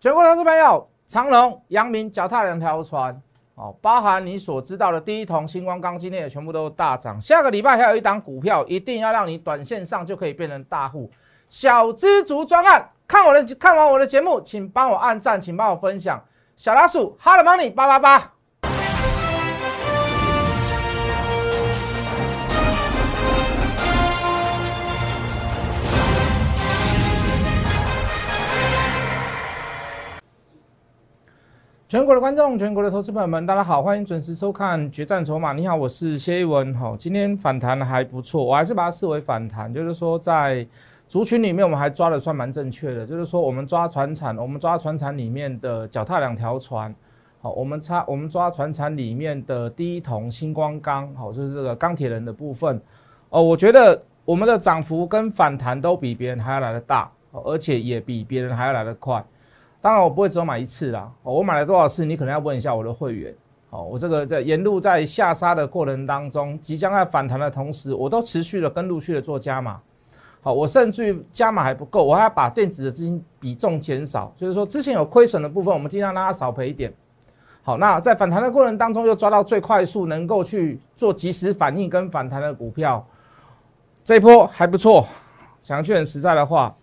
全国投资朋友，长隆、阳明脚踏两条船哦，包含你所知道的第一桶、星光钢今天也全部都大涨。下个礼拜还有一档股票，一定要让你短线上就可以变成大户。小知足专案，看我的看完我的节目，请帮我按赞，请帮我分享。小老鼠，Hello Money 八八八。全国的观众，全国的投资朋友们，大家好，欢迎准时收看《决战筹码》。你好，我是谢一文。哈，今天反弹还不错，我还是把它视为反弹，就是说在族群里面，我们还抓的算蛮正确的。就是说，我们抓船产，我们抓船产里面的脚踏两条船。好，我们差我们抓船产里面的第一桶星光钢，好，就是这个钢铁人的部分。哦，我觉得我们的涨幅跟反弹都比别人还要来得大，而且也比别人还要来得快。当然，我不会只有买一次啦。我买了多少次，你可能要问一下我的会员。好，我这个在沿路在下杀的过程当中，即将在反弹的同时，我都持续的跟陆续的做加码。好，我甚至于加码还不够，我还要把电子的资金比重减少，就是说之前有亏损的部分，我们尽量让它少赔一点。好，那在反弹的过程当中，又抓到最快速能够去做及时反应跟反弹的股票，这一波还不错。讲句很实在的话。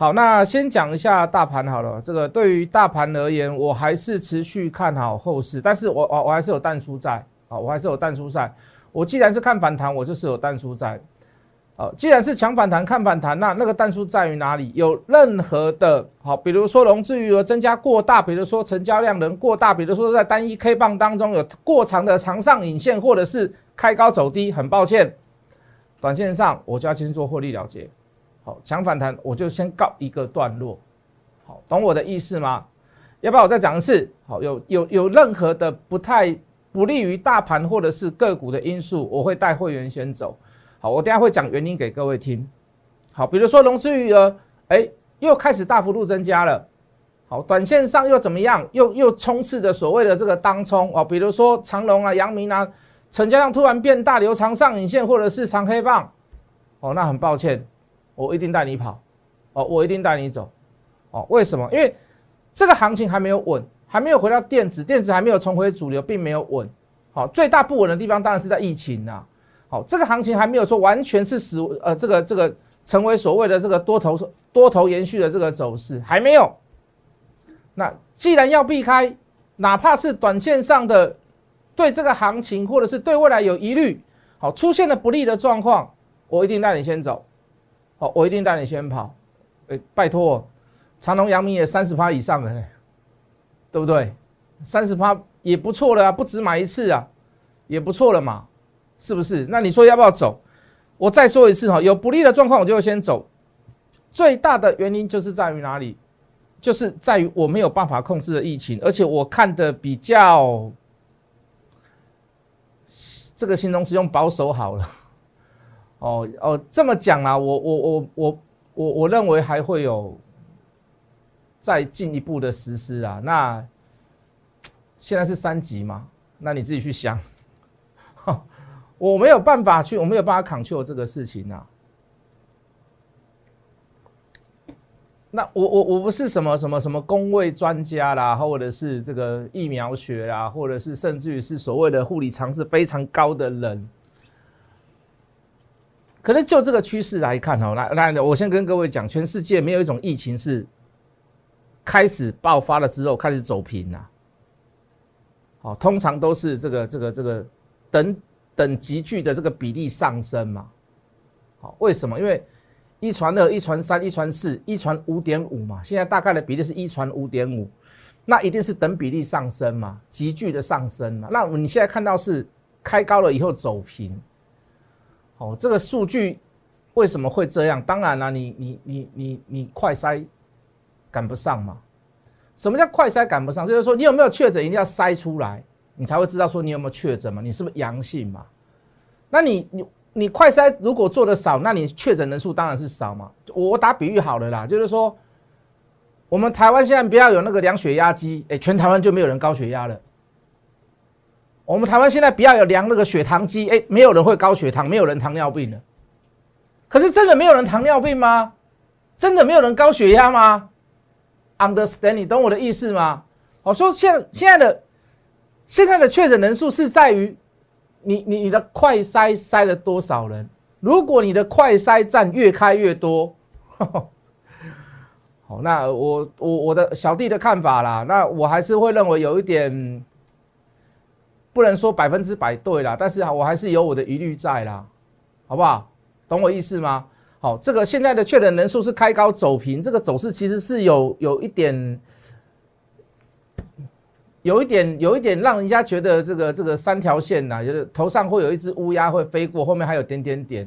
好，那先讲一下大盘好了。这个对于大盘而言，我还是持续看好后市，但是我我我还是有淡出在啊，我还是有淡出在。我既然是看反弹，我就是有淡出在。啊，既然是强反弹看反弹，那那个淡出在于哪里？有任何的好，比如说融资余额增加过大，比如说成交量能过大，比如说在单一 K 棒当中有过长的长上影线，或者是开高走低，很抱歉，短线上我就要先做获利了结。好，强反弹我就先告一个段落，好，懂我的意思吗？要不要我再讲一次？好，有有有任何的不太不利于大盘或者是个股的因素，我会带会员先走。好，我等下会讲原因给各位听。好，比如说融资余额，哎，又开始大幅度增加了。好，短线上又怎么样？又又冲刺的所谓的这个当冲哦，比如说长隆啊、阳明啊，成交量突然变大，留长上影线或者是长黑棒，哦，那很抱歉。我一定带你跑，哦，我一定带你走，哦，为什么？因为这个行情还没有稳，还没有回到电子，电子还没有重回主流，并没有稳。好，最大不稳的地方当然是在疫情呐。好，这个行情还没有说完全是死，呃，这个这个成为所谓的这个多头多头延续的这个走势还没有。那既然要避开，哪怕是短线上的对这个行情或者是对未来有疑虑，好，出现了不利的状况，我一定带你先走。好，我一定带你先跑，哎，拜托，长隆、阳明也三十趴以上了，对不对？三十趴也不错了啊，不止买一次啊，也不错了嘛，是不是？那你说要不要走？我再说一次哈，有不利的状况我就会先走。最大的原因就是在于哪里？就是在于我没有办法控制的疫情，而且我看的比较，这个形容词用保守好了。哦哦，这么讲啊，我我我我我我认为还会有再进一步的实施啊。那现在是三级嘛？那你自己去想，我没有办法去，我没有办法抗 l 这个事情啊。那我我我不是什么什么什么工位专家啦，或者是这个疫苗学啦，或者是甚至于是所谓的护理常识非常高的人。可是就这个趋势来看哦，来来，我先跟各位讲，全世界没有一种疫情是开始爆发了之后开始走平呐。好，通常都是这个这个这个等等急剧的这个比例上升嘛。好，为什么？因为一传二、一传三、一传四、一传五点五嘛。现在大概的比例是一传五点五，那一定是等比例上升嘛，急剧的上升嘛。那你现在看到是开高了以后走平。哦，这个数据为什么会这样？当然了，你你你你你快筛赶不上嘛？什么叫快筛赶不上？就是说你有没有确诊，一定要筛出来，你才会知道说你有没有确诊嘛？你是不是阳性嘛？那你你你快筛如果做的少，那你确诊人数当然是少嘛。我打比喻好了啦，就是说我们台湾现在不要有那个量血压机，哎，全台湾就没有人高血压了。我们台湾现在不要有量那个血糖机，哎，没有人会高血糖，没有人糖尿病了。可是真的没有人糖尿病吗？真的没有人高血压吗？understand，你懂我的意思吗？好，说现现在的现在的确诊人数是在于你你你的快筛筛了多少人？如果你的快筛站越开越多，好，那我我我的小弟的看法啦，那我还是会认为有一点不能说百分之百对啦，但是我还是有我的疑虑在啦，好不好？懂我意思吗？好，这个现在的确诊人数是开高走平，这个走势其实是有有一点，有一点有一点让人家觉得这个这个三条线呐，就是头上会有一只乌鸦会飞过，后面还有点点点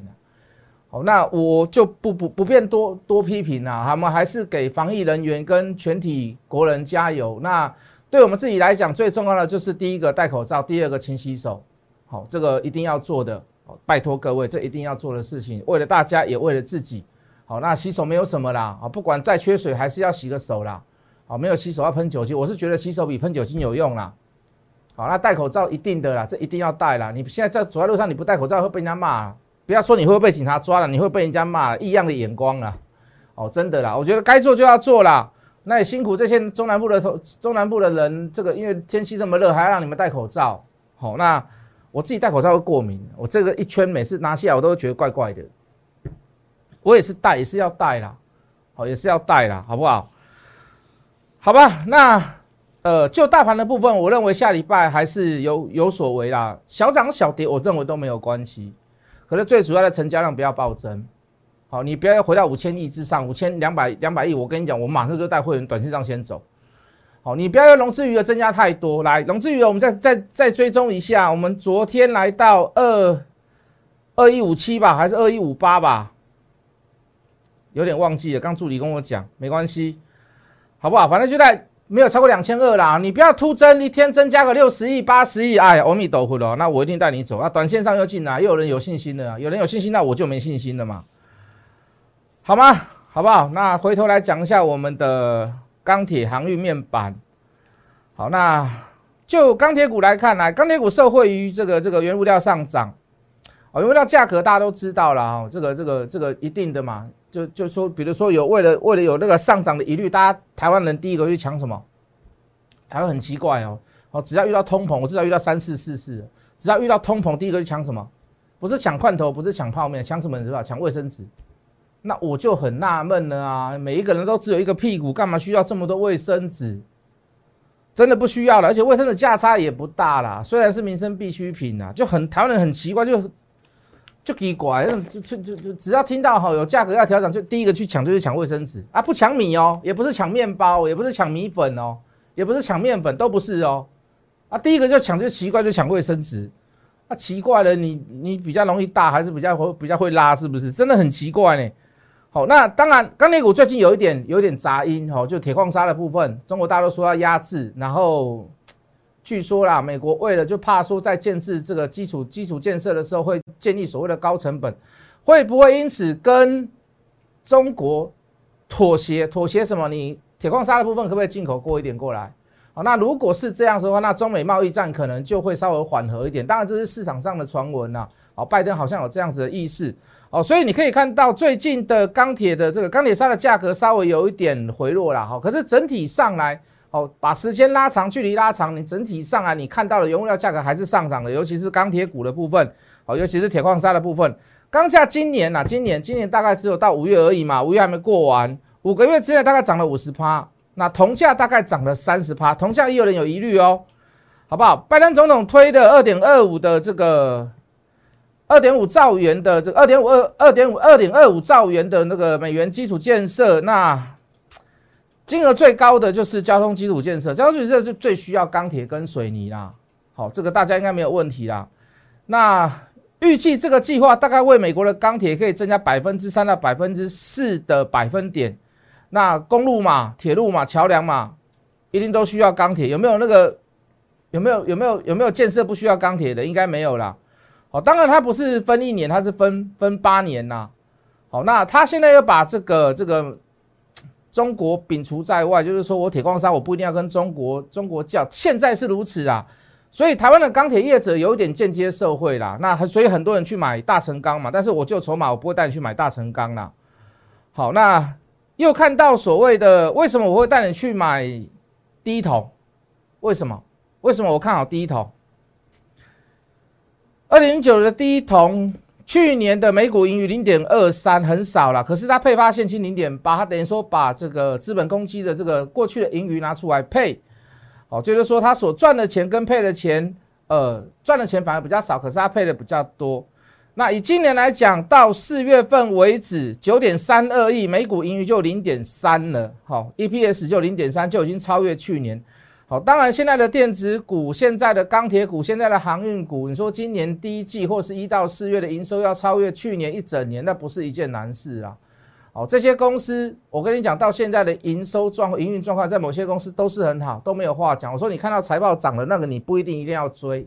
好，那我就不不不便多多批评了，他们还是给防疫人员跟全体国人加油。那对我们自己来讲，最重要的就是第一个戴口罩，第二个勤洗手。好，这个一定要做的。拜托各位，这一定要做的事情，为了大家也为了自己。好，那洗手没有什么啦，啊，不管再缺水还是要洗个手啦。好，没有洗手要喷酒精，我是觉得洗手比喷酒精有用啦。好，那戴口罩一定的啦，这一定要戴啦。你现在在走在路上你不戴口罩会被人家骂，不要说你会被警察抓了，你会被人家骂异样的眼光啊。哦，真的啦，我觉得该做就要做啦。那也辛苦这些中南部的中南部的人，这个因为天气这么热，还要让你们戴口罩。好，那。我自己戴口罩会过敏，我这个一圈每次拿下来我都觉得怪怪的。我也是戴，也是要戴啦，好，也是要戴啦，好不好？好吧，那呃，就大盘的部分，我认为下礼拜还是有有所为啦，小涨小跌，我认为都没有关系。可是最主要的成交量不要暴增，好，你不要回到五千亿之上，五千两百两百亿，我跟你讲，我马上就带会员短线上先走。好，你不要用融资余额增加太多。来，融资余额我们再再再追踪一下。我们昨天来到二二一五七吧，还是二一五八吧？有点忘记了。刚助理跟我讲，没关系，好不好？反正就在没有超过两千二啦。你不要突增，一天增加个六十亿、八十亿，哎，阿弥陀佛了。那我一定带你走。那短线上又进来，又有人有信心的，有人有信心，那我就没信心了嘛？好吗？好不好？那回头来讲一下我们的。钢铁、航运、面板，好，那就钢铁股来看，来钢铁股受惠于这个这个原物料上涨，哦，原物料价格大家都知道了啊，这个这个这个一定的嘛，就就说，比如说有为了为了有那个上涨的疑虑，大家台湾人第一个去抢什么？台湾很奇怪哦，哦，只要遇到通膨，我至少遇到三次四次，只要遇到通膨，第一个去抢什么？不是抢罐头，不是抢泡面，抢什么？你知道？抢卫生纸。那我就很纳闷了啊！每一个人都只有一个屁股，干嘛需要这么多卫生纸？真的不需要了，而且卫生纸价差也不大啦。虽然是民生必需品啊，就很台湾人很奇怪，就就奇怪，就就就就只要听到哈有价格要调整，就第一个去抢就是抢卫生纸啊，不抢米哦，也不是抢面包，也不是抢米粉哦，也不是抢面粉，都不是哦。啊，第一个就抢就奇怪，就抢卫生纸。啊，奇怪了，你你比较容易大，还是比较会比较会拉，是不是？真的很奇怪呢。好，那当然，钢铁股最近有一点有一点杂音，哈，就铁矿砂的部分，中国大陆说要压制，然后据说啦，美国为了就怕说在建制这个基础基础建设的时候会建立所谓的高成本，会不会因此跟中国妥协？妥协什么？你铁矿砂的部分可不可以进口过一点过来？好，那如果是这样的话，那中美贸易战可能就会稍微缓和一点。当然，这是市场上的传闻呐。好，拜登好像有这样子的意思。哦，所以你可以看到最近的钢铁的这个钢铁砂的价格稍微有一点回落了哈，可是整体上来，哦，把时间拉长，距离拉长，你整体上来你看到的原物料价格还是上涨的，尤其是钢铁股的部分，哦，尤其是铁矿砂的部分，钢价今年呐，今年今年大概只有到五月而已嘛，五月还没过完，五个月之内大概涨了五十趴，那铜价大概涨了三十趴，铜价也有人有疑虑哦，好不好？拜登总统推的二点二五的这个。二点五兆元的这二点五二二点五二点二五兆元的那个美元基础建设，那金额最高的就是交通基础建设，交通基础建设是最需要钢铁跟水泥啦。好，这个大家应该没有问题啦。那预计这个计划大概为美国的钢铁可以增加百分之三到百分之四的百分点。那公路嘛、铁路嘛、桥梁嘛，一定都需要钢铁。有没有那个有没有有没有有没有建设不需要钢铁的？应该没有啦。哦，当然它不是分一年，它是分分八年呐。好，那他现在要把这个这个中国摒除在外，就是说我铁矿砂我不一定要跟中国中国叫，现在是如此啊。所以台湾的钢铁业者有一点间接受贿啦。那所以很多人去买大成钢嘛，但是我就筹码，我不会带你去买大成钢啦。好，那又看到所谓的为什么我会带你去买第一桶？为什么？为什么我看好第一桶？二零零九的第一桶，去年的每股盈余零点二三，很少了。可是它配发现金零点八，它等于说把这个资本公积的这个过去的盈余拿出来配，哦，就是说它所赚的钱跟配的钱，呃，赚的钱反而比较少，可是它配的比较多。那以今年来讲，到四月份为止，九点三二亿，每股盈余就零点三了，好，EPS 就零点三，就已经超越去年。好，当然现在的电子股、现在的钢铁股、现在的航运股，你说今年第一季或是一到四月的营收要超越去年一整年，那不是一件难事啊。好，这些公司，我跟你讲，到现在的营收状、营运状况，在某些公司都是很好，都没有话讲。我说你看到财报涨了，那个你不一定一定要追。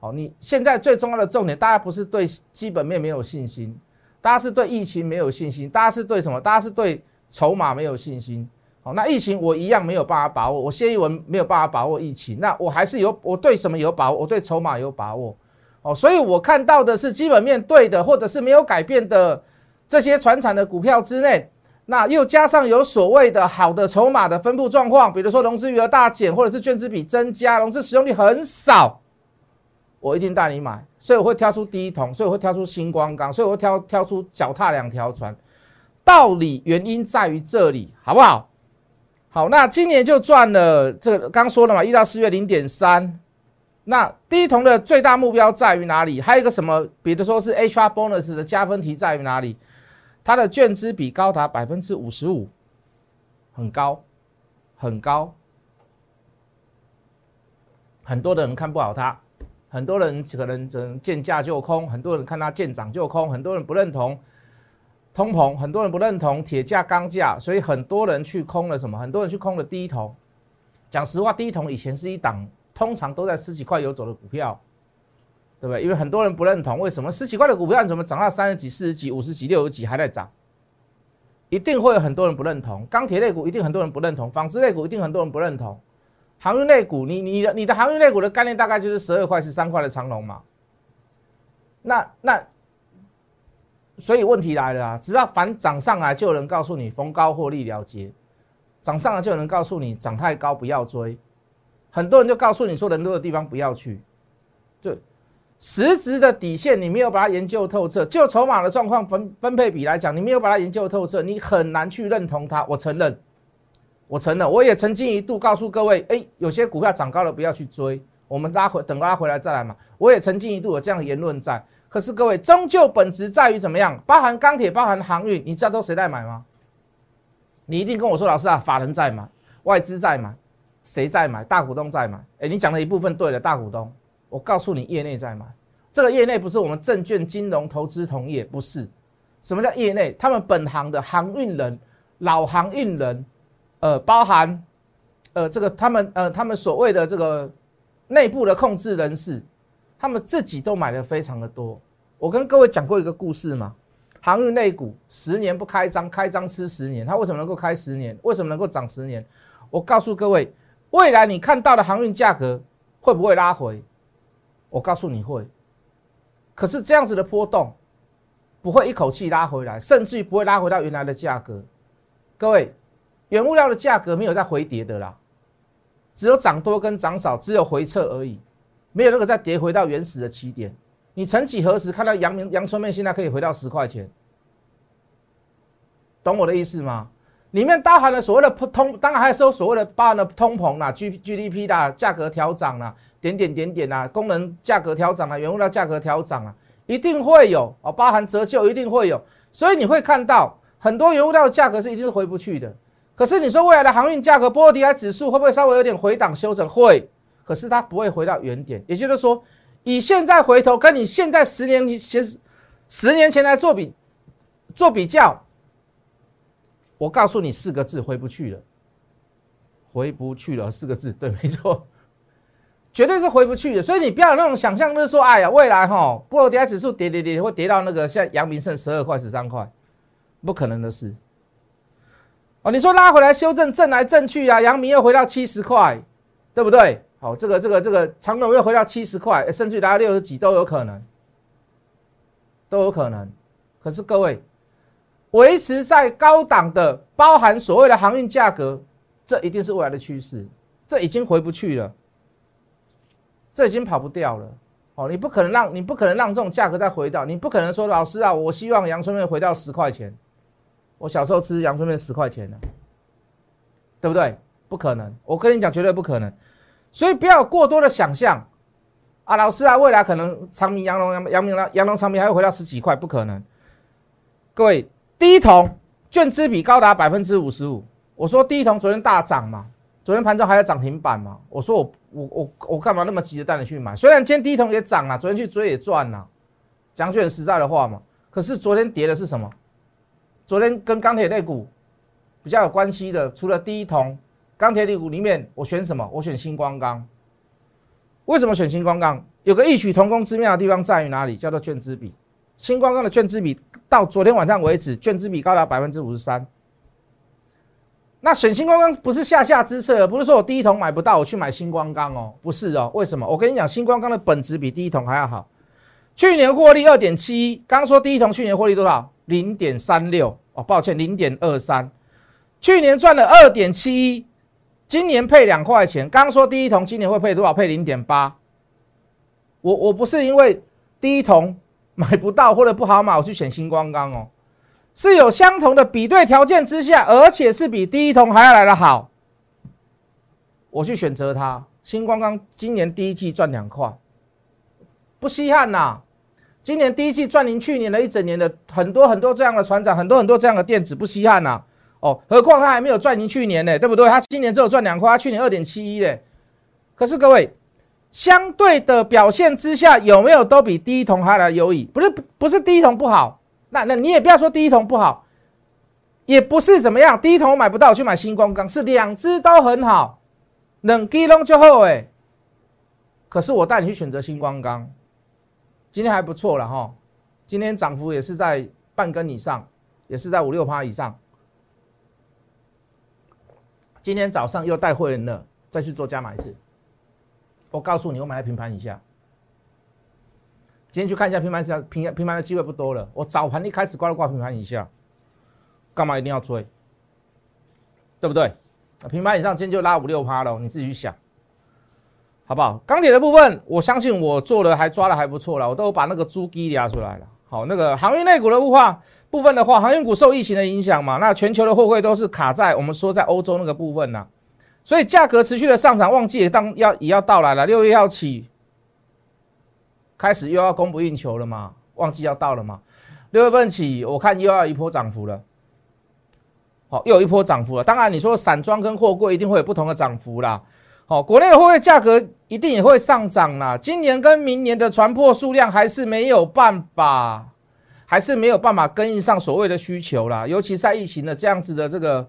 好，你现在最重要的重点，大家不是对基本面没有信心，大家是对疫情没有信心，大家是对什么？大家是对筹码没有信心。好，那疫情我一样没有办法把握，我谢一文没有办法把握疫情，那我还是有，我对什么有把握？我对筹码有把握。哦，所以我看到的是基本面对的，或者是没有改变的这些传产的股票之内，那又加上有所谓的好的筹码的分布状况，比如说融资余额大减，或者是券资比增加，融资使用率很少。我一定带你买，所以我会挑出第一桶，所以我会挑出星光钢，所以我会挑挑出脚踏两条船。道理原因在于这里，好不好？好，那今年就赚了这个，刚说了嘛，一到四月零点三。那第一桶的最大目标在于哪里？还有一个什么？比如说是 HR bonus 的加分题在于哪里？它的券资比高达百分之五十五，很高，很高，很多的人看不好它。很多人可能只能见价就空，很多人看它见涨就空，很多人不认同通膨，很多人不认同铁价钢价，所以很多人去空了什么？很多人去空了第一桶。讲实话，第一桶以前是一档通常都在十几块游走的股票，对不对？因为很多人不认同，为什么十几块的股票你怎么涨到三十几、四十几、五十几、六十几还在涨？一定会有很多人不认同。钢铁类股一定很多人不认同，纺织类股一定很多人不认同。航运类股，你你的你的航运类股的概念大概就是十二块十三块的长龙嘛？那那，所以问题来了啊！只要反涨上来，就有人告诉你逢高获利了结；涨上来就有人告诉你涨太高不要追。很多人就告诉你说人多的地方不要去。就实质的底线你没有把它研究透彻，就筹码的状况分分配比来讲，你没有把它研究透彻，你很难去认同它。我承认。我承认，我也曾经一度告诉各位，哎，有些股票涨高了不要去追，我们拉回等拉回来再来嘛。我也曾经一度有这样的言论在，可是各位终究本质在于怎么样？包含钢铁，包含航运，你知道都谁在买吗？你一定跟我说，老师啊，法人在买，外资在买，谁在买？大股东在买。哎，你讲的一部分对了，大股东。我告诉你，业内在买，这个业内不是我们证券金融投资同业，不是。什么叫业内？他们本行的航运人，老航运人。呃，包含，呃，这个他们呃，他们所谓的这个内部的控制人士，他们自己都买的非常的多。我跟各位讲过一个故事嘛，航运内股十年不开张，开张吃十年，它为什么能够开十年？为什么能够涨十年？我告诉各位，未来你看到的航运价格会不会拉回？我告诉你会。可是这样子的波动不会一口气拉回来，甚至于不会拉回到原来的价格。各位。原物料的价格没有在回跌的啦，只有涨多跟涨少，只有回撤而已，没有那个再跌回到原始的起点。你曾几何时看到阳明阳春面现在可以回到十块钱？懂我的意思吗？里面包含了所谓的通，当然还有所谓的包含了通膨啦、G G D P 的价格调涨啦、点点点点啦、功能价格调涨啦、原物料价格调涨啊，一定会有哦，包含折旧一定会有，所以你会看到很多原物料的价格是一定是回不去的。可是你说未来的航运价格波罗的海指数会不会稍微有点回档修整？会，可是它不会回到原点。也就是说，以现在回头跟你现在十年前十年前来做比做比较，我告诉你四个字：回不去了，回不去了。四个字，对，没错，绝对是回不去的。所以你不要有那种想象，就是说，哎呀，未来哈波罗的海指数跌跌跌会跌到那个像阳明剩十二块、十三块，不可能的事。哦，你说拉回来修正，震来震去啊，阳明又回到七十块，对不对？好，这个这个这个长隆又回到七十块，甚至达到六十几都有可能，都有可能。可是各位，维持在高档的，包含所谓的航运价格，这一定是未来的趋势，这已经回不去了，这已经跑不掉了。哦，你不可能让你不可能让这种价格再回到，你不可能说老师啊，我希望阳春面回到十块钱，我小时候吃阳春面十块钱的，对不对？不可能，我跟你讲绝对不可能，所以不要有过多的想象啊，老师啊，未来可能长明、阳龙、阳阳明、阳龙、长明还会回到十几块，不可能。各位，第一桶券资比高达百分之五十五，我说第一桶昨天大涨嘛，昨天盘中还有涨停板嘛，我说我。我我我干嘛那么急着带你去买？虽然今天第一桶也涨了，昨天去追也赚了，讲句很实在的话嘛。可是昨天跌的是什么？昨天跟钢铁类股比较有关系的，除了第一桶钢铁股里面，我选什么？我选星光钢。为什么选星光钢？有个异曲同工之妙的地方在于哪里？叫做券资比。星光钢的券资比到昨天晚上为止，券资比高达百分之五十三。那选星光钢不是下下之策，不是说我第一桶买不到，我去买星光钢哦，不是哦，为什么？我跟你讲，星光钢的本质比第一桶还要好，去年获利二点七一，刚说第一桶去年获利多少？零点三六哦，抱歉，零点二三，去年赚了二点七一，今年配两块钱，刚说第一桶今年会配多少？配零点八，我我不是因为第一桶买不到或者不好买，我去选星光钢哦。是有相同的比对条件之下，而且是比第一桶还要来的好，我去选择它。星光钢今年第一季赚两块，不稀罕呐。今年第一季赚您去年的一整年的很多很多这样的船长，很多很多这样的电子，不稀罕呐。哦，何况他还没有赚您去年呢，对不对？他今年只有赚两块，他去年二点七一嘞。可是各位，相对的表现之下，有没有都比第一桶还来优异？不是，不是第一桶不好。那那你也不要说第一桶不好，也不是怎么样。第一桶我买不到，去买星光钢，是两只都很好，冷基隆就好哎。可是我带你去选择星光钢，今天还不错了哈。今天涨幅也是在半根以上，也是在五六趴以上。今天早上又带会员的再去做加码一次，我告诉你，我买在平盘以下。今天去看一下平盘下平平盘的机会不多了。我早盘一开始挂了挂平盘以下，干嘛一定要追？对不对？平盘以上今天就拉五六趴了，你自己去想，好不好？钢铁的部分，我相信我做的还抓的还不错了，我都把那个猪基压出来了。好，那个航运内股的雾化部分的话，航运股受疫情的影响嘛，那全球的货柜都是卡在我们说在欧洲那个部分呐，所以价格持续的上涨，旺季也当要也要到来了，六月要起。开始又要供不应求了嘛？旺季要到了嘛？六月份起，我看又要一波涨幅了。好，又有一波涨幅了。当然，你说散装跟货柜一定会有不同的涨幅啦。好，国内的货柜价格一定也会上涨啦。今年跟明年的船舶数量还是没有办法，还是没有办法跟上所谓的需求啦。尤其在疫情的这样子的这个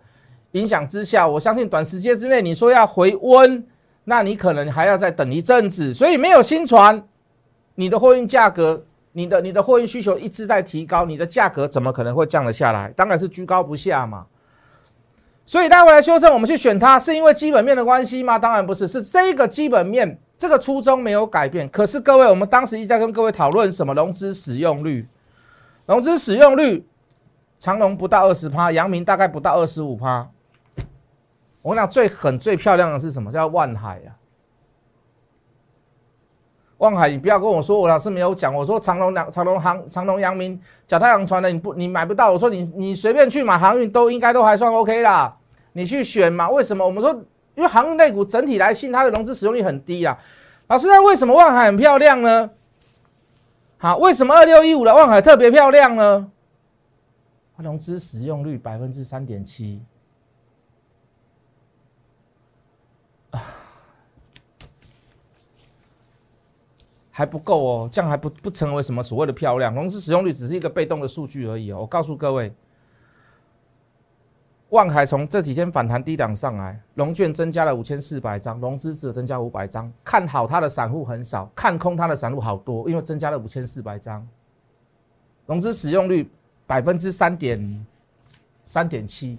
影响之下，我相信短时间之内你说要回温，那你可能还要再等一阵子。所以没有新船。你的货运价格，你的你的货运需求一直在提高，你的价格怎么可能会降得下来？当然是居高不下嘛。所以待会来修正，我们去选它，是因为基本面的关系吗？当然不是，是这个基本面这个初衷没有改变。可是各位，我们当时一直在跟各位讨论什么融资使用率，融资使用率，长隆不到二十趴，阳明大概不到二十五趴。我讲最狠最漂亮的是什么？叫万海啊。万海，你不要跟我说我老师没有讲。我说长隆两长隆航长隆阳明脚太阳船的你不你买不到。我说你你随便去买航运都应该都还算 OK 啦。你去选嘛？为什么？我们说因为航运类股整体来信它的融资使用率很低啊。老师，那为什么万海很漂亮呢？好，为什么二六一五的望海特别漂亮呢？它融资使用率百分之三点七。还不够哦，这样还不不成为什么所谓的漂亮。融资使用率只是一个被动的数据而已哦。我告诉各位，万海从这几天反弹低档上来，融券增加了五千四百张，融资只增加五百张。看好它的散户很少，看空它的散户好多，因为增加了五千四百张，融资使用率百分之三点三点七，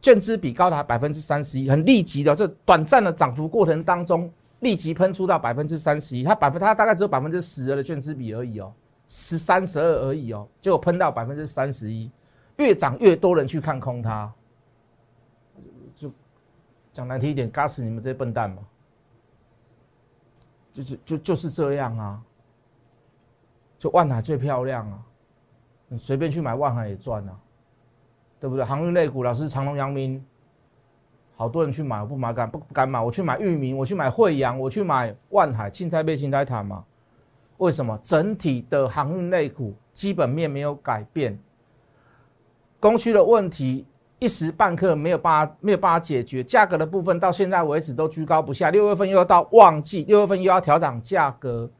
券资比高达百分之三十一，很立即的，这短暂的涨幅过程当中。立即喷出到百分之三十一，它百分它大概只有百分之十的券资比而已哦，十三十二而已哦，结果喷到百分之三十一，越涨越多人去看空它，就讲难听一点，嘎死你们这些笨蛋嘛，就是就就是这样啊，就万海最漂亮啊，你随便去买万海也赚啊，对不对？航运类股，老师长隆、阳明。好多人去买，我不买敢不敢买？我去买域名，我去买惠阳，我去买万海、青菜被青菜谈嘛？为什么？整体的航运类股基本面没有改变，供需的问题一时半刻没有办法没有办法解决，价格的部分到现在为止都居高不下。六月份又要到旺季，六月份又要调涨价格，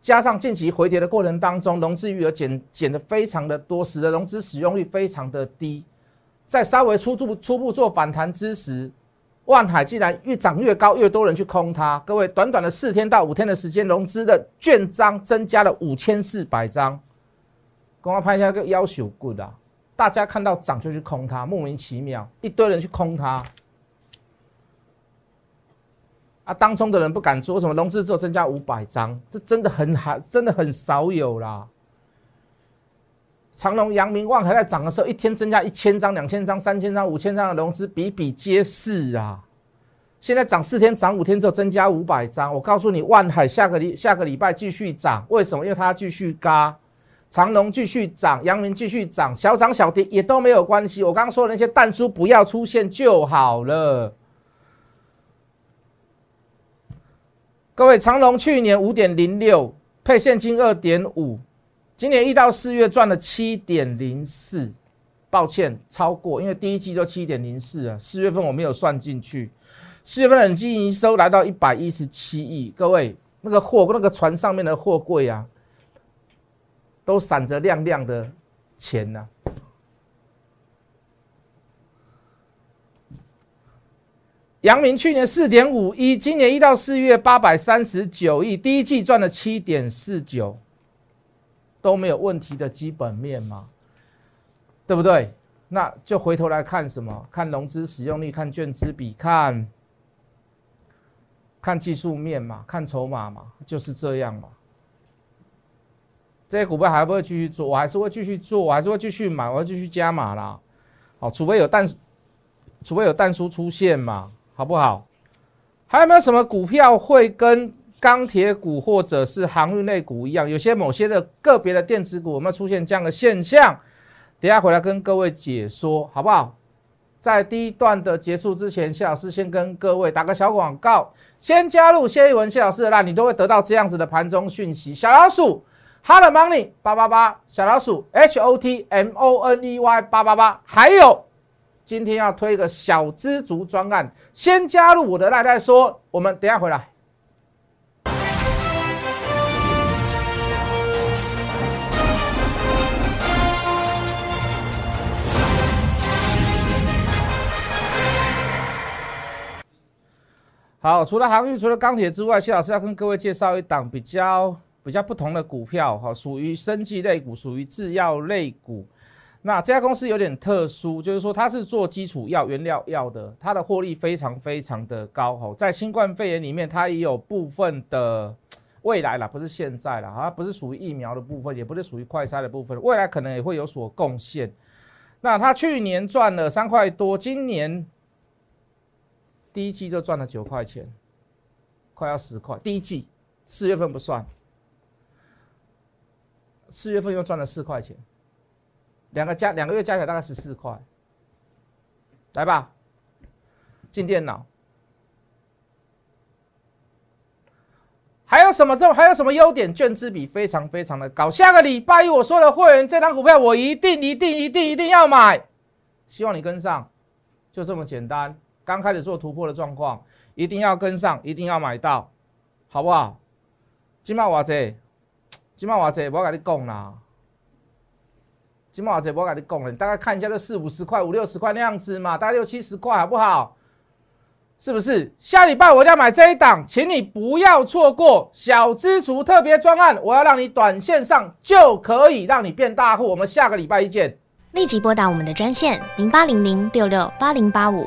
加上近期回跌的过程当中，融资余额减减的非常的多，使得融资使用率非常的低。在稍微初步初步做反弹之时，万海既然越涨越高，越多人去空它。各位，短短的四天到五天的时间，融资的券张增加了五千四百张。公告拍一下个要求 good 啊！大家看到涨就去空它，莫名其妙，一堆人去空它。啊，当中的人不敢做，什么融资只有增加五百张，这真的很还真的很少有啦。长隆、阳明、万海在涨的时候，一天增加一千张、两千张、三千张、五千张的融资，比比皆是啊。现在涨四天、涨五天之后增加五百张，我告诉你，万海下个礼下个礼拜继续涨，为什么？因为它继续嘎，长隆继续涨，阳明继续涨，小涨小跌也都没有关系。我刚刚说的那些淡书不要出现就好了。各位，长隆去年五点零六配现金二点五。今年一到四月赚了七点零四，抱歉超过，因为第一季就七点零四啊，四月份我没有算进去。四月份的经营收来到一百一十七亿，各位那个货那个船上面的货柜啊，都闪着亮亮的钱呐。阳明去年四点五亿，今年一到四月八百三十九亿，第一季赚了七点四九。都没有问题的基本面嘛，对不对？那就回头来看什么？看融资使用率，看券资比，看看技术面嘛，看筹码嘛，就是这样嘛。这些股票还不会继续做？我还是会继续做，我还是会继续买，我要继续加码啦。好，除非有蛋，除非有蛋叔出现嘛，好不好？还有没有什么股票会跟？钢铁股或者是航运类股一样，有些某些的个别的电子股有没有出现这样的现象？等下回来跟各位解说，好不好？在第一段的结束之前，谢老师先跟各位打个小广告，先加入谢一文谢老师的啦，你都会得到这样子的盘中讯息。小老鼠，Hot Money 八八八，小老鼠 H O T M O N E Y 八八八，还有今天要推一个小知足专案，先加入我的赖再说，我们等下回来。好，除了航运、除了钢铁之外，谢老师要跟各位介绍一档比较比较不同的股票，哈，属于生技类股，属于制药类股。那这家公司有点特殊，就是说它是做基础药、原料药的，它的获利非常非常的高，哈，在新冠肺炎里面，它也有部分的未来了，不是现在了，它不是属于疫苗的部分，也不是属于快筛的部分，未来可能也会有所贡献。那它去年赚了三块多，今年。第一季就赚了九块钱，快要十块。第一季四月份不算，四月份又赚了四块钱，两个加两个月加起来大概十四块。来吧，进电脑。还有什么这还有什么优点？券资比非常非常的高。下个礼拜一我说的会员这张股票，我一定一定一定一定要买，希望你跟上，就这么简单。刚开始做突破的状况，一定要跟上，一定要买到，好不好？今麦话这，今麦话这，我跟你讲啦。今麦话这，我跟你讲了，你大概看一下，这四五十块、五六十块那样子嘛，大概六七十块，好不好？是不是？下礼拜我要买这一档，请你不要错过小资族特别专案，我要让你短线上就可以让你变大户。我们下个礼拜一见。立即拨打我们的专线零八零零六六八零八五。